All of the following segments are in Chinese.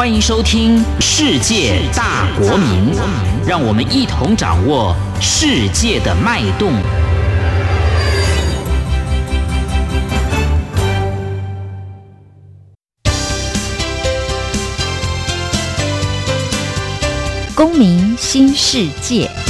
欢迎收听《世界大国民》，让我们一同掌握世界的脉动。公民新世界。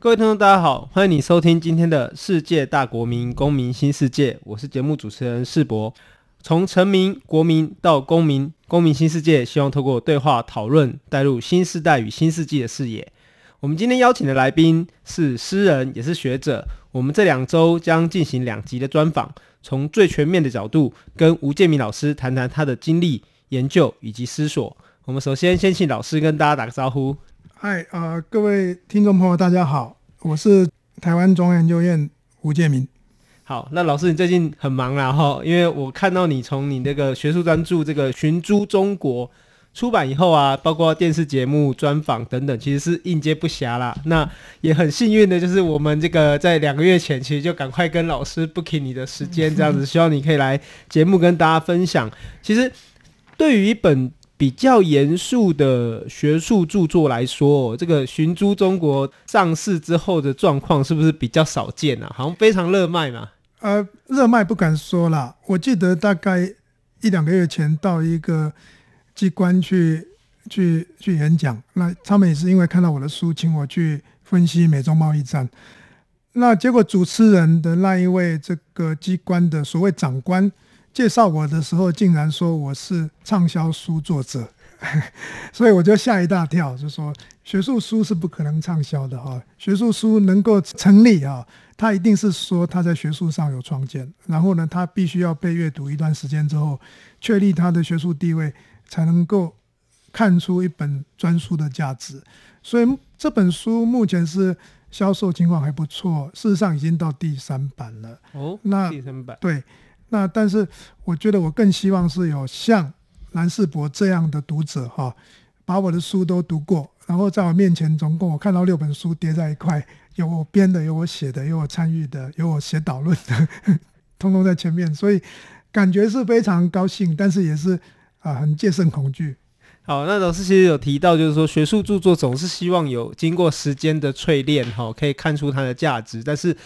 各位听众，大家好，欢迎你收听今天的世界大国民公民新世界，我是节目主持人世博。从臣民、国民到公民，公民新世界，希望透过对话讨论，带入新时代与新世纪的视野。我们今天邀请的来宾是诗人，也是学者。我们这两周将进行两集的专访，从最全面的角度跟吴建民老师谈谈他的经历、研究以及思索。我们首先先请老师跟大家打个招呼。嗨，呃，各位听众朋友，大家好。我是台湾中央研究院吴建民。好，那老师，你最近很忙啦哈，因为我看到你从你那个学术专著这个《寻租中国》出版以后啊，包括电视节目、专访等等，其实是应接不暇啦。那也很幸运的就是我们这个在两个月前，其实就赶快跟老师 booking 你的时间，这样子，希望你可以来节目跟大家分享。其实对于一本比较严肃的学术著作来说，这个《寻诸中国》上市之后的状况是不是比较少见啊？好像非常热卖嘛。呃，热卖不敢说啦。我记得大概一两个月前到一个机关去去去演讲，那他们也是因为看到我的书，请我去分析美中贸易战。那结果主持人的那一位这个机关的所谓长官。介绍我的时候，竟然说我是畅销书作者，所以我就吓一大跳，就说学术书是不可能畅销的哈，学术书能够成立啊，它一定是说他在学术上有创建，然后呢，他必须要被阅读一段时间之后，确立他的学术地位，才能够看出一本专书的价值。所以这本书目前是销售情况还不错，事实上已经到第三版了。哦，那第三版对。那但是，我觉得我更希望是有像蓝世博这样的读者哈，把我的书都读过，然后在我面前总共我看到六本书叠在一块，有我编的，有我写的，有我参与的，有我写导论的，通通在前面，所以感觉是非常高兴，但是也是啊、很戒慎恐惧。好，那老师其实有提到，就是说学术著作总是希望有经过时间的淬炼哈，可以看出它的价值，但是。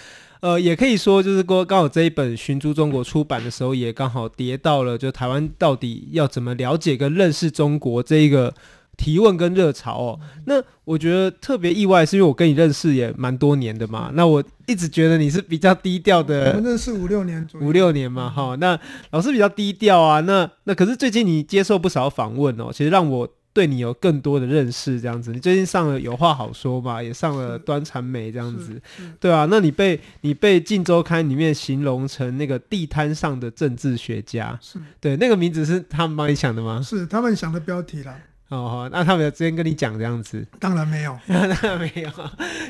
呃，也可以说，就是说，刚好这一本《寻珠中国》出版的时候，也刚好跌到了就台湾到底要怎么了解跟认识中国这一个提问跟热潮哦。那我觉得特别意外，是因为我跟你认识也蛮多年的嘛。那我一直觉得你是比较低调的，我们认识五六年左右，五六年嘛，哈。那老师比较低调啊。那那可是最近你接受不少访问哦，其实让我。对你有更多的认识，这样子。你最近上了有话好说嘛，也上了端传媒这样子，对啊。那你被你被《镜周刊》里面形容成那个地摊上的政治学家，是对那个名字是他们帮你想的吗？是他们想的标题啦。哦，那他们有直接跟你讲这样子？当然没有，当然没有。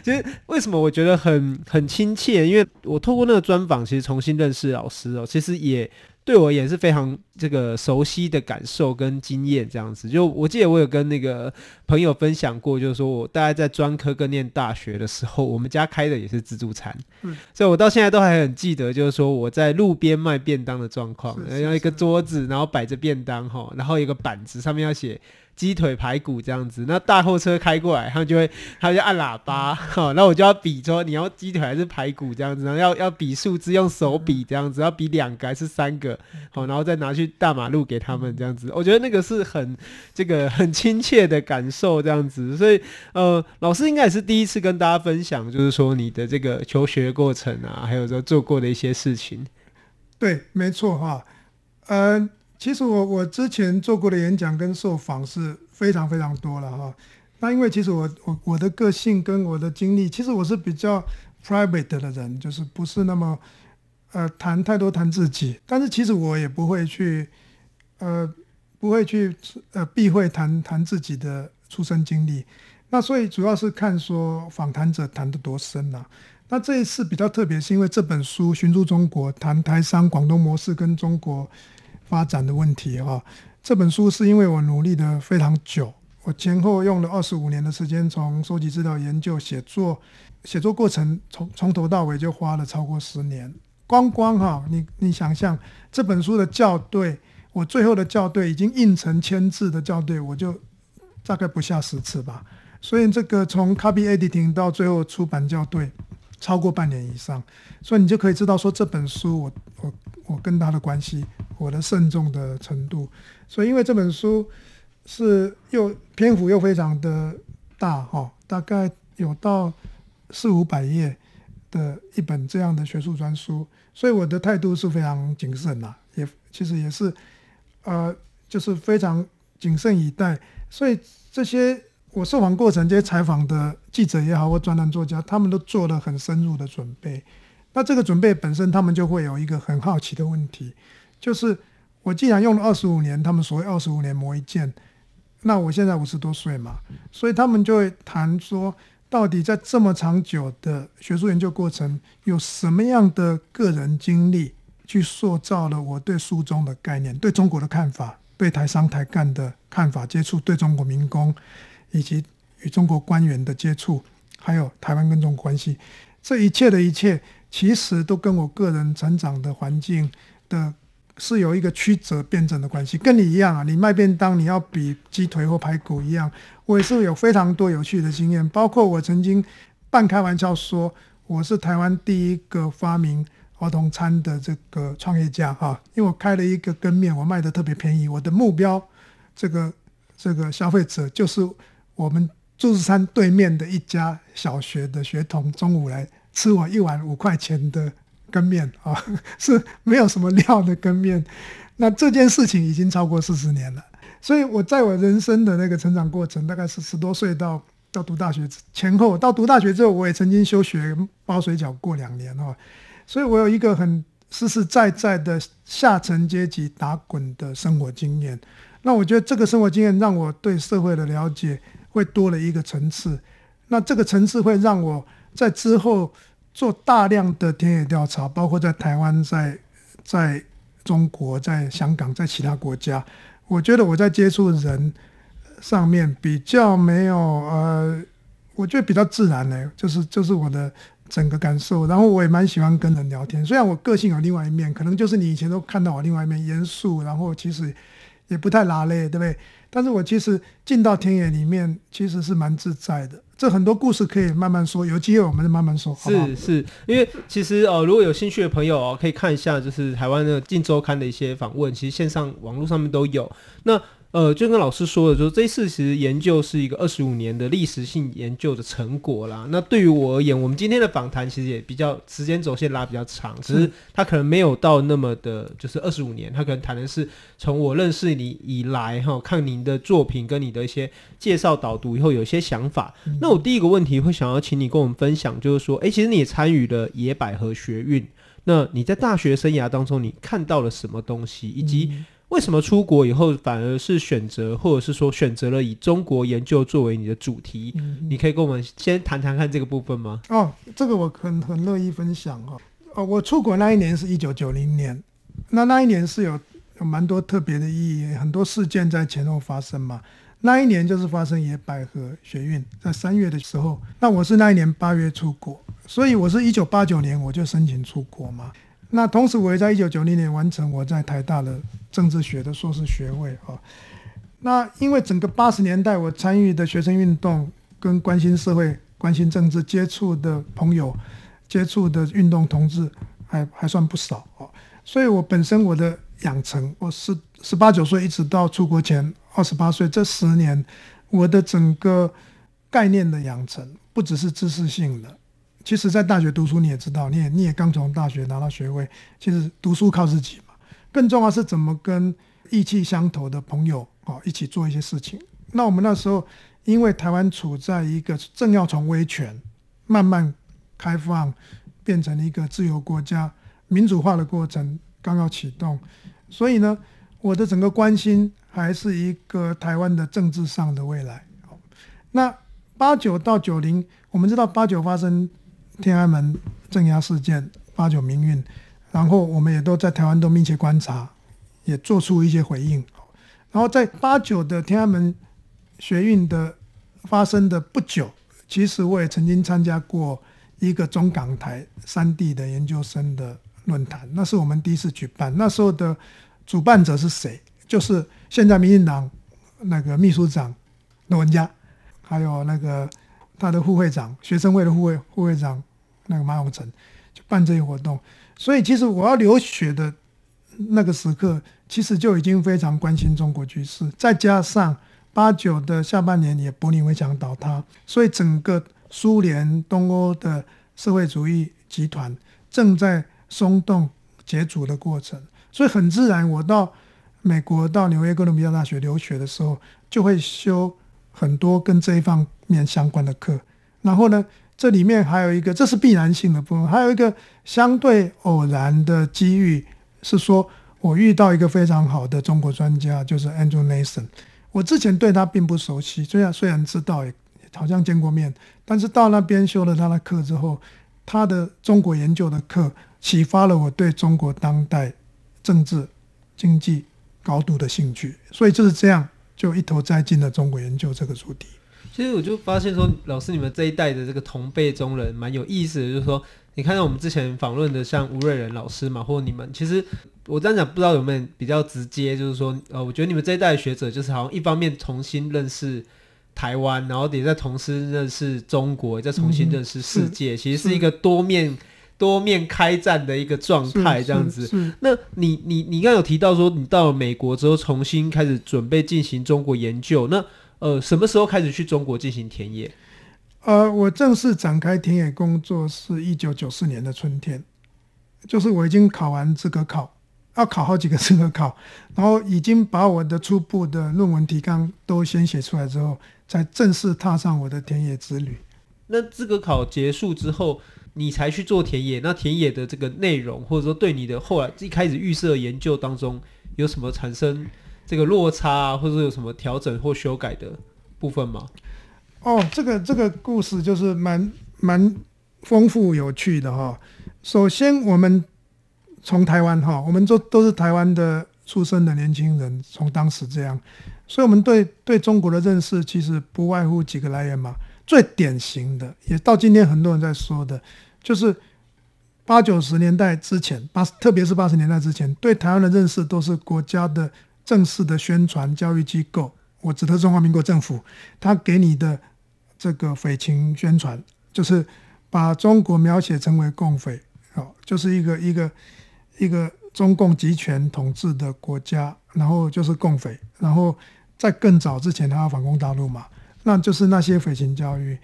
其实为什么我觉得很很亲切？因为我透过那个专访，其实重新认识老师哦，其实也。对我也是非常这个熟悉的感受跟经验，这样子。就我记得我有跟那个朋友分享过，就是说我大概在专科跟念大学的时候，我们家开的也是自助餐，嗯，所以我到现在都还很记得，就是说我在路边卖便当的状况，然后一个桌子，然后摆着便当哈，然后一个板子上面要写。鸡腿排骨这样子，那大货车开过来，他们就会，他们就按喇叭，好、嗯，那我就要比说你要鸡腿还是排骨这样子，然后要要比数字，用手比这样子，要比两个还是三个，好，然后再拿去大马路给他们这样子，我觉得那个是很这个 很亲切的感受这样子，所以呃，老师应该也是第一次跟大家分享，就是说你的这个求学过程啊，还有说做过的一些事情。对，没错哈，呃。其实我我之前做过的演讲跟受访是非常非常多了哈。那因为其实我我我的个性跟我的经历，其实我是比较 private 的人，就是不是那么呃谈太多谈自己。但是其实我也不会去呃不会去呃避讳谈谈自己的出生经历。那所以主要是看说访谈者谈得多深呐、那这一次比较特别，是因为这本书《寻诸中国》谈台商广东模式跟中国。发展的问题哈，这本书是因为我努力的非常久，我前后用了二十五年的时间，从收集资料、研究、写作，写作过程从从头到尾就花了超过十年。光光哈，你你想象这本书的校对，我最后的校对已经印成签字的校对，我就大概不下十次吧。所以这个从 copy editing 到最后出版校对，超过半年以上。所以你就可以知道说这本书我我我跟他的关系，我的慎重的程度。所以因为这本书是又篇幅又非常的大哈，大概有到四五百页的一本这样的学术专书。所以我的态度是非常谨慎呐，也其实也是，呃，就是非常谨慎以待。所以这些我受访过程，这些采访的记者也好，或专栏作家，他们都做了很深入的准备。那这个准备本身，他们就会有一个很好奇的问题，就是我既然用了二十五年，他们所谓二十五年磨一剑，那我现在五十多岁嘛，所以他们就会谈说。到底在这么长久的学术研究过程，有什么样的个人经历去塑造了我对书中的概念、对中国的看法、对台商台干的看法、接触对中国民工以及与中国官员的接触，还有台湾跟中国关系，这一切的一切，其实都跟我个人成长的环境的。是有一个曲折辩证的关系，跟你一样啊。你卖便当，你要比鸡腿或排骨一样。我也是有非常多有趣的经验，包括我曾经半开玩笑说，我是台湾第一个发明儿童餐的这个创业家哈。因为我开了一个羹面，我卖的特别便宜。我的目标，这个这个消费者就是我们自助餐对面的一家小学的学童，中午来吃我一碗五块钱的。羹面啊，是没有什么料的羹面。那这件事情已经超过四十年了，所以我在我人生的那个成长过程，大概是十多岁到到读大学前后。到读大学之后，我也曾经休学包水饺过两年哈，所以我有一个很实实在在的下层阶级打滚的生活经验。那我觉得这个生活经验让我对社会的了解会多了一个层次。那这个层次会让我在之后。做大量的田野调查，包括在台湾、在在中国、在香港、在其他国家，我觉得我在接触人上面比较没有呃，我觉得比较自然呢，就是就是我的整个感受。然后我也蛮喜欢跟人聊天，虽然我个性有另外一面，可能就是你以前都看到我另外一面严肃，然后其实也不太拉嘞，对不对？但是我其实进到田野里面，其实是蛮自在的。这很多故事可以慢慢说，有机会我们就慢慢说。好好是是，因为其实呃，如果有兴趣的朋友哦，可以看一下就是台湾的《镜周刊》的一些访问，其实线上网络上面都有。那呃，就跟老师说的，就是这一次其实研究是一个二十五年的历史性研究的成果啦。那对于我而言，我们今天的访谈其实也比较时间轴线拉比较长，只是他可能没有到那么的，就是二十五年，他可能谈的是从我认识你以来哈，看您的作品跟你的一些介绍导读以后有一些想法。嗯、那我第一个问题会想要请你跟我们分享，就是说，哎，其实你也参与了野百合学运，那你在大学生涯当中你看到了什么东西，以及、嗯为什么出国以后反而是选择，或者是说选择了以中国研究作为你的主题？嗯、你可以跟我们先谈谈看这个部分吗？哦，这个我很很乐意分享哈。哦，我出国那一年是一九九零年，那那一年是有有蛮多特别的意义，很多事件在前后发生嘛。那一年就是发生野百合学运，在三月的时候，那我是那一年八月出国，所以我是一九八九年我就申请出国嘛。那同时，我也在一九九零年完成我在台大的政治学的硕士学位啊。那因为整个八十年代我参与的学生运动，跟关心社会、关心政治、接触的朋友、接触的运动同志还还算不少啊。所以我本身我的养成，我十十八九岁一直到出国前二十八岁这十年，我的整个概念的养成，不只是知识性的。其实，在大学读书，你也知道，你也你也刚从大学拿到学位。其实读书靠自己嘛，更重要是怎么跟意气相投的朋友啊一起做一些事情。那我们那时候，因为台湾处在一个正要从威权慢慢开放，变成一个自由国家、民主化的过程刚要启动，所以呢，我的整个关心还是一个台湾的政治上的未来。那八九到九零，我们知道八九发生。天安门镇压事件、八九民运，然后我们也都在台湾都密切观察，也做出一些回应。然后在八九的天安门学运的发生的不久，其实我也曾经参加过一个中港台三地的研究生的论坛，那是我们第一次举办。那时候的主办者是谁？就是现在民进党那个秘书长罗文嘉，还有那个他的副会长，学生会的副会副会长那个马永成，就办这些活动。所以其实我要留学的那个时刻，其实就已经非常关心中国局势。再加上八九的下半年也柏林围墙倒塌，所以整个苏联东欧的社会主义集团正在松动解组的过程。所以很自然，我到。美国到纽约哥伦比亚大学留学的时候，就会修很多跟这一方面相关的课。然后呢，这里面还有一个，这是必然性的部分，还有一个相对偶然的机遇，是说我遇到一个非常好的中国专家，就是 Andrew Nathan。我之前对他并不熟悉，虽然虽然知道，也好像见过面，但是到那边修了他的课之后，他的中国研究的课启发了我对中国当代政治经济。高度的兴趣，所以就是这样，就一头栽进了中国研究这个主题。其实我就发现说，老师你们这一代的这个同辈中人蛮有意思的，就是说，你看到我们之前访问的像吴瑞仁老师嘛，或者你们，其实我这样讲不知道有没有比较直接，就是说，呃，我觉得你们这一代的学者就是好像一方面重新认识台湾，然后也在同时认识中国，也在重新认识世界，嗯、其实是一个多面。多面开战的一个状态，这样子。那你你你刚有提到说，你到了美国之后，重新开始准备进行中国研究。那呃，什么时候开始去中国进行田野？呃，我正式展开田野工作是一九九四年的春天，就是我已经考完资格考，要考好几个资格考，然后已经把我的初步的论文提纲都先写出来之后，才正式踏上我的田野之旅。那资格考结束之后，你才去做田野，那田野的这个内容，或者说对你的后来一开始预设研究当中有什么产生这个落差啊，或者有什么调整或修改的部分吗？哦，这个这个故事就是蛮蛮丰富有趣的哈。首先，我们从台湾哈，我们都都是台湾的出生的年轻人，从当时这样，所以我们对对中国的认识其实不外乎几个来源嘛。最典型的，也到今天很多人在说的，就是八九十年代之前，八特别是八十年代之前，对台湾的认识都是国家的正式的宣传教育机构。我指的中华民国政府，他给你的这个匪情宣传，就是把中国描写成为共匪，哦，就是一个一个一个中共集权统治的国家，然后就是共匪，然后在更早之前，他要反攻大陆嘛。那就是那些匪情教育。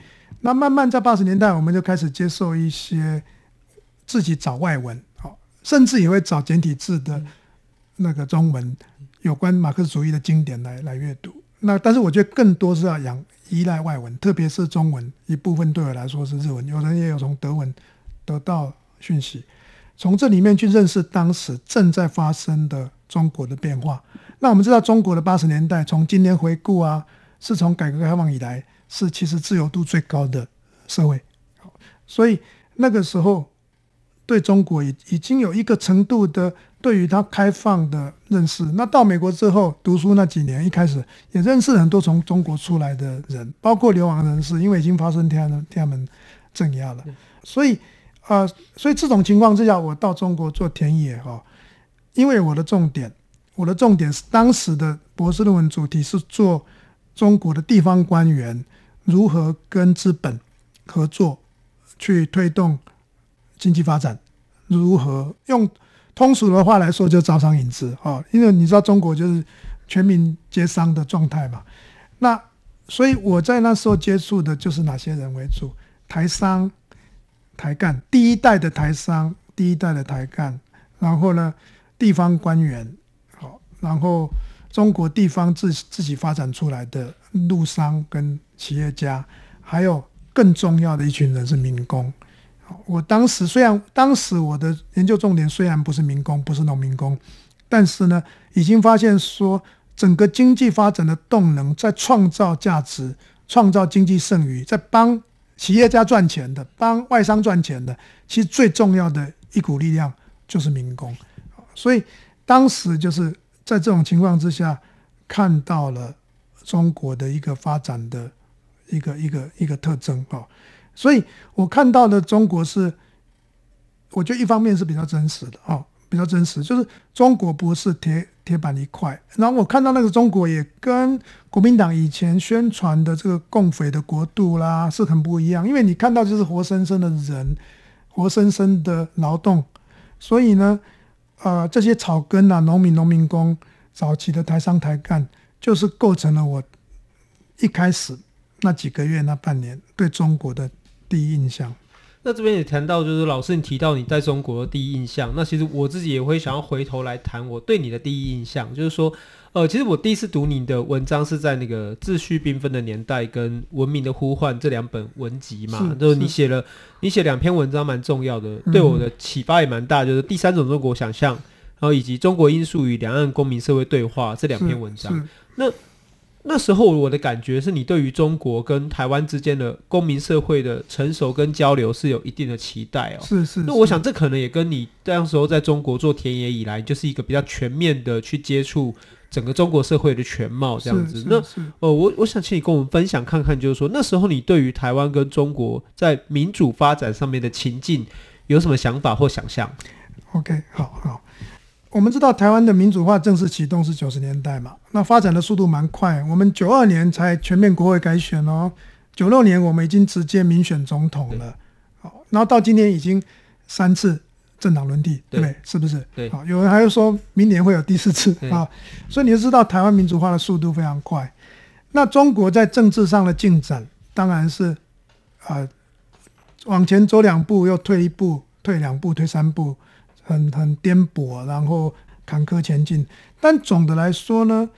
那慢慢在八十年代，我们就开始接受一些自己找外文，好，甚至也会找简体字的那个中文有关马克思主义的经典来来阅读。那但是我觉得更多是要养依赖外文，特别是中文一部分对我来说是日文，有人也有从德文得到讯息，从这里面去认识当时正在发生的中国的变化。那我们知道中国的八十年代，从今天回顾啊。是从改革开放以来，是其实自由度最高的社会，所以那个时候对中国已已经有一个程度的对于他开放的认识。那到美国之后读书那几年，一开始也认识很多从中国出来的人，包括流亡人士，因为已经发生天安门天安门镇压了，所以啊、呃，所以这种情况之下，我到中国做田野哈，因为我的重点，我的重点是当时的博士论文主题是做。中国的地方官员如何跟资本合作去推动经济发展？如何用通俗的话来说，就招商引资啊？因为你知道中国就是全民皆商的状态嘛。那所以我在那时候接触的就是哪些人为主？台商、台干，第一代的台商，第一代的台干，然后呢，地方官员，好，然后。中国地方自自己发展出来的陆商跟企业家，还有更重要的一群人是民工。我当时虽然当时我的研究重点虽然不是民工，不是农民工，但是呢，已经发现说整个经济发展的动能在创造价值、创造经济剩余，在帮企业家赚钱的、帮外商赚钱的，其实最重要的一股力量就是民工。所以当时就是。在这种情况之下，看到了中国的一个发展的一个一个一个特征啊，所以我看到的中国是，我觉得一方面是比较真实的哦，比较真实，就是中国不是铁铁板一块。然后我看到那个中国也跟国民党以前宣传的这个共匪的国度啦是很不一样，因为你看到就是活生生的人，活生生的劳动，所以呢，呃，这些草根啊，农民、农民工，早期的台商、台干，就是构成了我一开始那几个月、那半年对中国的。第一印象，那这边也谈到，就是老师你提到你在中国的第一印象，那其实我自己也会想要回头来谈我对你的第一印象，就是说，呃，其实我第一次读你的文章是在那个《秩序缤纷的年代》跟《文明的呼唤》这两本文集嘛，是就是你写了，你写两篇文章蛮重要的，对我的启发也蛮大，就是第三种中国想象，然后以及中国因素与两岸公民社会对话这两篇文章，那。那时候我的感觉是你对于中国跟台湾之间的公民社会的成熟跟交流是有一定的期待哦。是是。那我想这可能也跟你那时候在中国做田野以来，就是一个比较全面的去接触整个中国社会的全貌这样子。那呃，我我想请你跟我们分享看看，就是说那时候你对于台湾跟中国在民主发展上面的情境有什么想法或想象？OK，好好。我们知道台湾的民主化正式启动是九十年代嘛，那发展的速度蛮快。我们九二年才全面国会改选哦，九六年我们已经直接民选总统了，好，然后到今年已经三次政党轮替，对不对？是不是？对。好，有人还会说明年会有第四次啊，所以你就知道台湾民主化的速度非常快。那中国在政治上的进展当然是啊、呃，往前走两步又退一步，退两步退三步。很很颠簸，然后坎坷前进。但总的来说呢，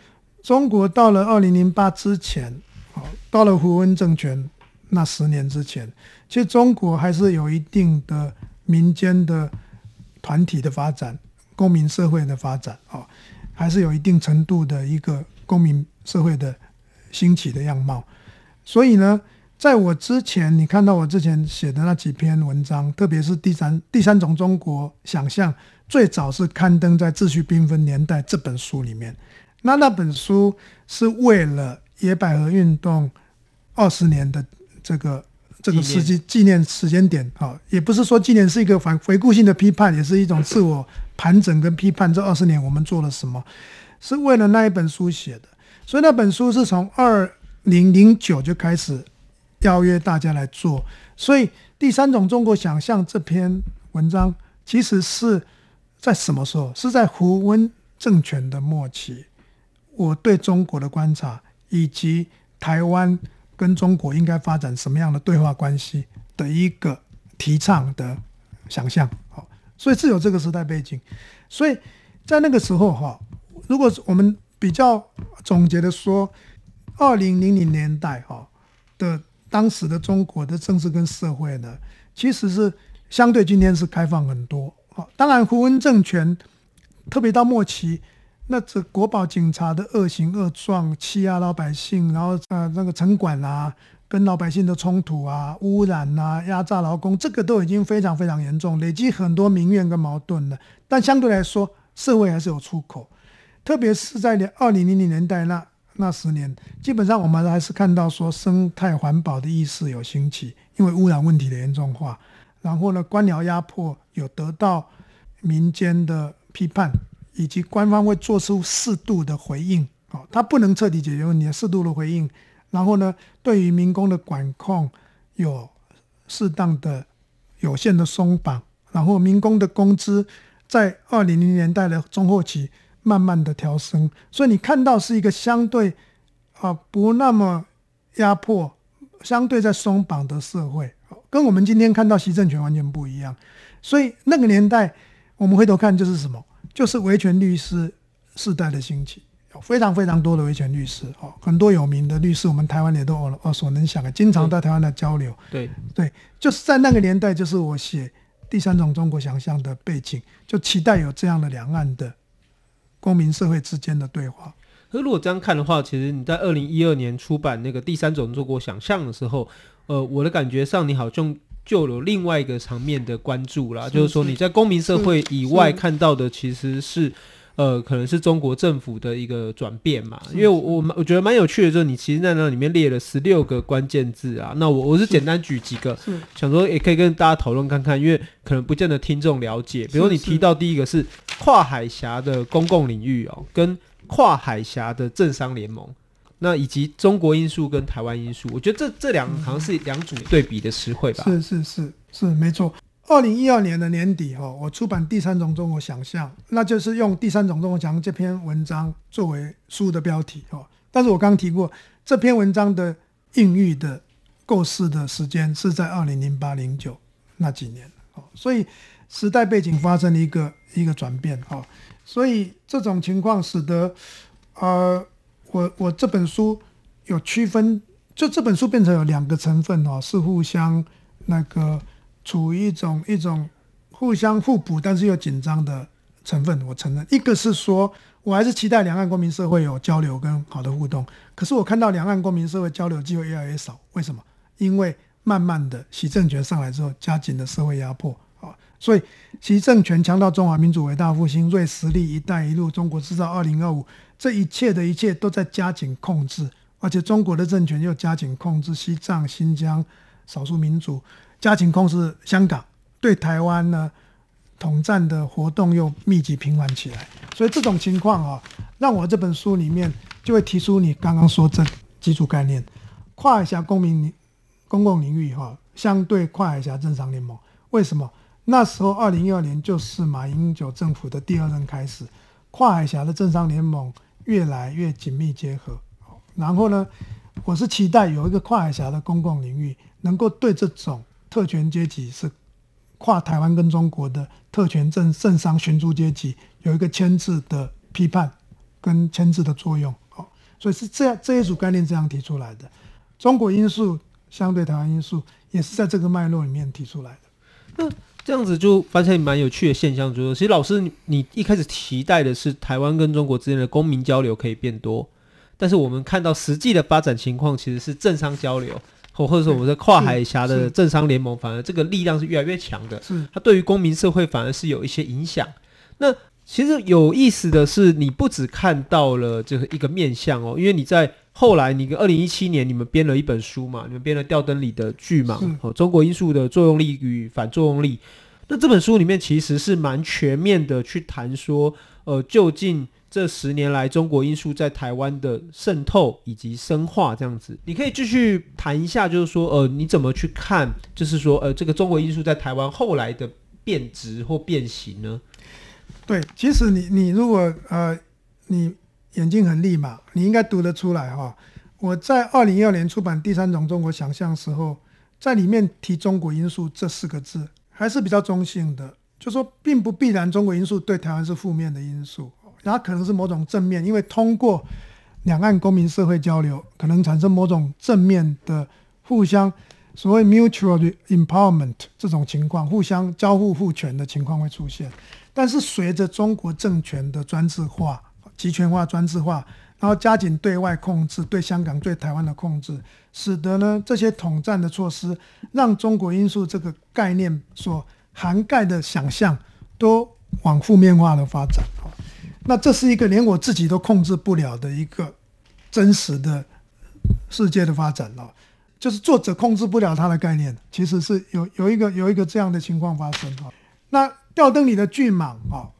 中国到了二零零八之前，好，到了胡温政权那十年之前，其实中国还是有一定的民间的团体的发展，公民社会的发展啊，还是有一定程度的一个公民社会的兴起的样貌。所以呢。在我之前，你看到我之前写的那几篇文章，特别是第三第三种中国想象，最早是刊登在《秩序缤纷年代》这本书里面。那那本书是为了野百合运动二十年的这个这个时机纪念时间点啊，也不是说纪念是一个反回顾性的批判，也是一种自我盘整跟批判。这二十年我们做了什么？是为了那一本书写的。所以那本书是从二零零九就开始。邀约大家来做，所以第三种中国想象这篇文章其实是在什么时候？是在胡温政权的末期，我对中国的观察，以及台湾跟中国应该发展什么样的对话关系的一个提倡的想象。好，所以是有这个时代背景。所以在那个时候，哈，如果我们比较总结的说，二零零零年代，哈的。当时的中国的政治跟社会呢，其实是相对今天是开放很多。好当然胡温政权特别到末期，那这国保警察的恶行恶状，欺压老百姓，然后呃那个城管啊，跟老百姓的冲突啊，污染啊，压榨劳工，这个都已经非常非常严重，累积很多民怨跟矛盾了。但相对来说，社会还是有出口，特别是在二零零零年代那。那十年，基本上我们还是看到说生态环保的意识有兴起，因为污染问题的严重化。然后呢，官僚压迫有得到民间的批判，以及官方会做出适度的回应。哦，它不能彻底解决问题，适度的回应。然后呢，对于民工的管控有适当的、有限的松绑。然后民工的工资在二零零年代的中后期。慢慢的调升，所以你看到是一个相对啊不那么压迫、相对在松绑的社会，跟我们今天看到习政权完全不一样。所以那个年代，我们回头看就是什么？就是维权律师世代的兴起，有非常非常多的维权律师哦，很多有名的律师，我们台湾也都耳熟能详的，经常在台湾的交流。对对，就是在那个年代，就是我写第三种中国想象的背景，就期待有这样的两岸的。公民社会之间的对话。可如果这样看的话，其实你在二零一二年出版那个第三种中国想象的时候，呃，我的感觉上你好像就有另外一个层面的关注啦，就是说你在公民社会以外看到的其实是，是呃，可能是中国政府的一个转变嘛。因为我我我觉得蛮有趣的，就是你其实在那里面列了十六个关键字啊。那我我是简单举几个，想说也可以跟大家讨论看看，因为可能不见得听众了解。比如你提到第一个是跨海峡的公共领域哦，跟跨海峡的政商联盟。那以及中国因素跟台湾因素，我觉得这这两个好像是两组对比的词汇吧。是是是是没错。二零一二年的年底哈，我出版《第三种中国想象》，那就是用《第三种中国想象》这篇文章作为书的标题哈。但是我刚刚提过，这篇文章的孕育的构思的时间是在二零零八零九那几年哦，所以时代背景发生了一个一个转变哈，所以这种情况使得呃。我我这本书有区分，就这本书变成有两个成分哦，是互相那个处于一种一种互相互补，但是又紧张的成分。我承认，一个是说我还是期待两岸公民社会有交流跟好的互动，可是我看到两岸公民社会交流机会越来越少，为什么？因为慢慢的习政权上来之后，加紧的社会压迫啊，所以习政权强调中华民族伟大复兴、锐实力、一带一路、中国制造二零二五。这一切的一切都在加紧控制，而且中国的政权又加紧控制西藏、新疆少数民族，加紧控制香港，对台湾呢统战的活动又密集频繁起来。所以这种情况啊，让我这本书里面就会提出你刚刚说这几组概念：跨海峡公民公共领域哈，相对跨海峡政商联盟。为什么？那时候二零一二年就是马英九政府的第二任开始，跨海峡的政商联盟。越来越紧密结合，然后呢，我是期待有一个跨海峡的公共领域，能够对这种特权阶级是跨台湾跟中国的特权政政商寻租阶级有一个牵制的批判跟牵制的作用。好，所以是这样这一组概念这样提出来的。中国因素相对台湾因素也是在这个脉络里面提出来的。那。这样子就发现蛮有趣的现象，就是其实老师你，你一开始期待的是台湾跟中国之间的公民交流可以变多，但是我们看到实际的发展情况其实是政商交流，或或者说我们的跨海峡的政商联盟，反而这个力量是越来越强的，是它对于公民社会反而是有一些影响。那其实有意思的是，你不只看到了这个一个面相哦，因为你在。后来，你跟二零一七年，你们编了一本书嘛？你们编了吊灯里的剧嘛？哦，中国因素的作用力与反作用力。那这本书里面其实是蛮全面的，去谈说，呃，究竟这十年来中国因素在台湾的渗透以及深化这样子。你可以继续谈一下，就是说，呃，你怎么去看，就是说，呃，这个中国因素在台湾后来的变质或变形呢？对，其实你你如果呃你。眼睛很利嘛，你应该读得出来哈。我在二零一二年出版《第三种中国想象》时候，在里面提“中国因素”这四个字，还是比较中性的，就说并不必然中国因素对台湾是负面的因素，然后可能是某种正面，因为通过两岸公民社会交流，可能产生某种正面的互相所谓 mutual empowerment 这种情况，互相交互赋权的情况会出现。但是随着中国政权的专制化，集权化、专制化，然后加紧对外控制，对香港、对台湾的控制，使得呢这些统战的措施，让中国因素这个概念所涵盖的想象都往负面化的发展。那这是一个连我自己都控制不了的一个真实的世界的发展了，就是作者控制不了他的概念，其实是有有一个有一个这样的情况发生哈。那吊灯里的巨蟒啊。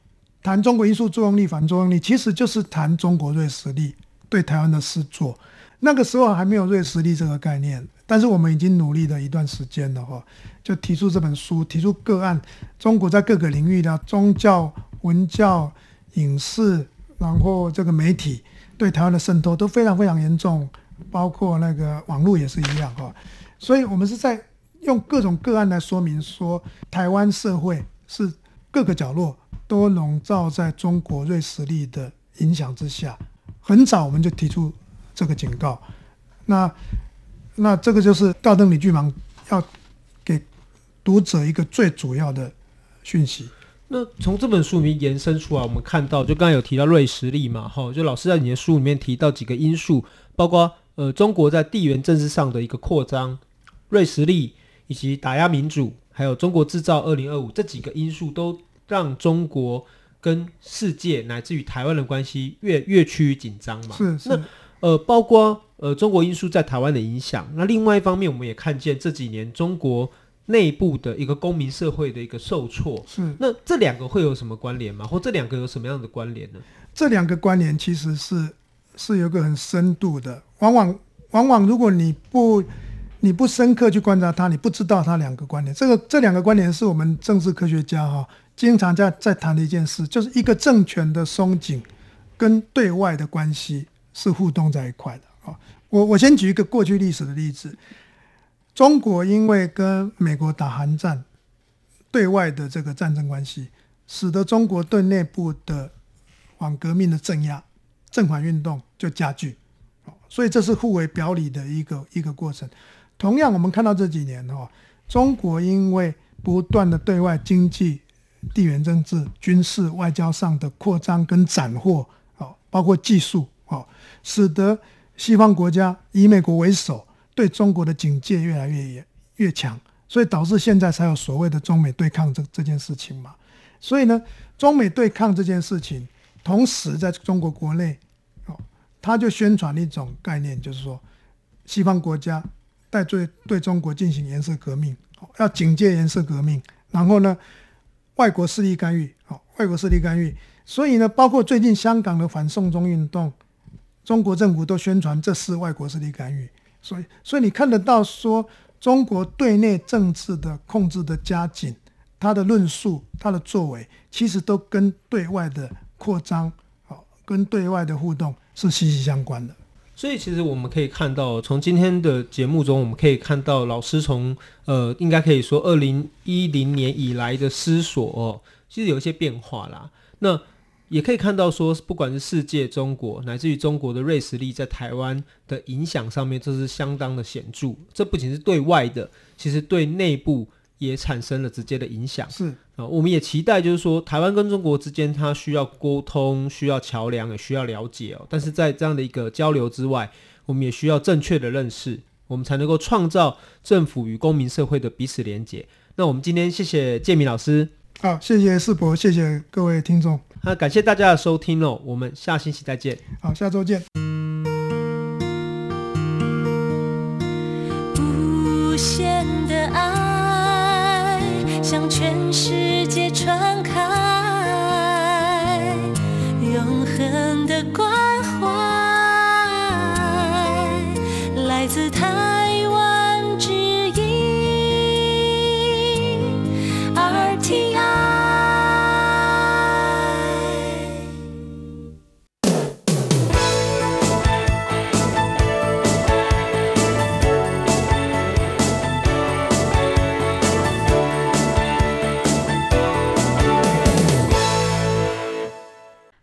谈中国因素作用力、反作用力，其实就是谈中国锐实力对台湾的施作。那个时候还没有锐实力这个概念，但是我们已经努力了一段时间了哈，就提出这本书，提出个案，中国在各个领域的宗教、文教、影视，然后这个媒体对台湾的渗透都非常非常严重，包括那个网络也是一样哈。所以我们是在用各种个案来说明说，台湾社会是各个角落。都笼罩在中国锐实力的影响之下，很早我们就提出这个警告。那那这个就是吊灯里巨蟒要给读者一个最主要的讯息。那从这本书里面延伸出来，我们看到，就刚才有提到瑞实力嘛，哈，就老师在你的书里面提到几个因素，包括呃中国在地缘政治上的一个扩张、瑞实力以及打压民主，还有中国制造二零二五这几个因素都。让中国跟世界乃至于台湾的关系越越趋于紧张嘛。是是。那呃，包括呃中国因素在台湾的影响。那另外一方面，我们也看见这几年中国内部的一个公民社会的一个受挫。是。那这两个会有什么关联吗？或这两个有什么样的关联呢？这两个关联其实是是有个很深度的。往往往往，如果你不你不深刻去观察它，你不知道它两个关联。这个这两个关联是我们政治科学家哈经常在在谈的一件事，就是一个政权的松紧跟对外的关系是互动在一块的啊。我我先举一个过去历史的例子，中国因为跟美国打韩战，对外的这个战争关系，使得中国对内部的反革命的镇压、正反运动就加剧，所以这是互为表里的一个一个过程。同样，我们看到这几年哈，中国因为不断的对外经济、地缘政治、军事、外交上的扩张跟斩获，哦，包括技术，哦，使得西方国家以美国为首，对中国的警戒越来越严、越强，所以导致现在才有所谓的中美对抗这这件事情嘛。所以呢，中美对抗这件事情，同时在中国国内，哦，他就宣传一种概念，就是说，西方国家。在对对中国进行颜色革命，哦要警戒颜色革命，然后呢，外国势力干预，哦，外国势力干预，所以呢，包括最近香港的反送中运动，中国政府都宣传这是外国势力干预，所以，所以你看得到说，中国对内政治的控制的加紧，他的论述，他的作为，其实都跟对外的扩张，好，跟对外的互动是息息相关的。所以，其实我们可以看到，从今天的节目中，我们可以看到老师从呃，应该可以说二零一零年以来的思索，其实有一些变化啦。那也可以看到说，不管是世界、中国，乃至于中国的瑞士力在台湾的影响上面，这是相当的显著。这不仅是对外的，其实对内部。也产生了直接的影响。是啊，我们也期待，就是说，台湾跟中国之间，它需要沟通，需要桥梁，也需要了解哦。但是在这样的一个交流之外，我们也需要正确的认识，我们才能够创造政府与公民社会的彼此连结。那我们今天谢谢建民老师，好，谢谢世博，谢谢各位听众，那感谢大家的收听哦。我们下星期再见，好，下周见。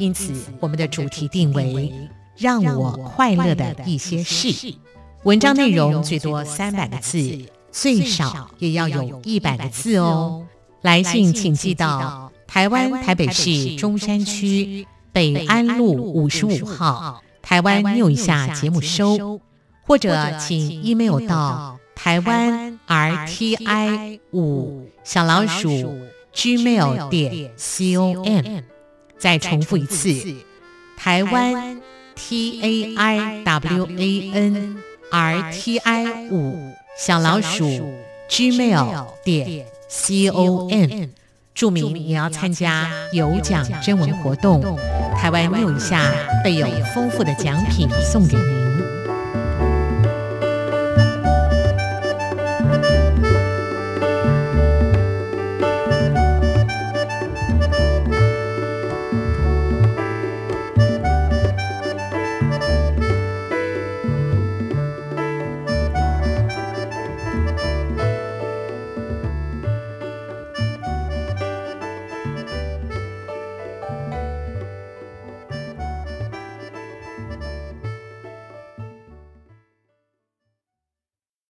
因此，我们的主题定为“让我快乐的一些事”。文章内容最多三百个字，最少也要有一百个字哦。来信请寄到台湾台北市中山区北安路五十五号台湾 New 一下节目收，或者请 email 到台湾 RTI 五小老鼠 gmail 点 com。再重复一次，台湾 T A I W A N R T I 五小老鼠 Gmail 点 C O M，注明你要参加有奖征文活动，台湾 New 一下备有丰富的奖品送给您。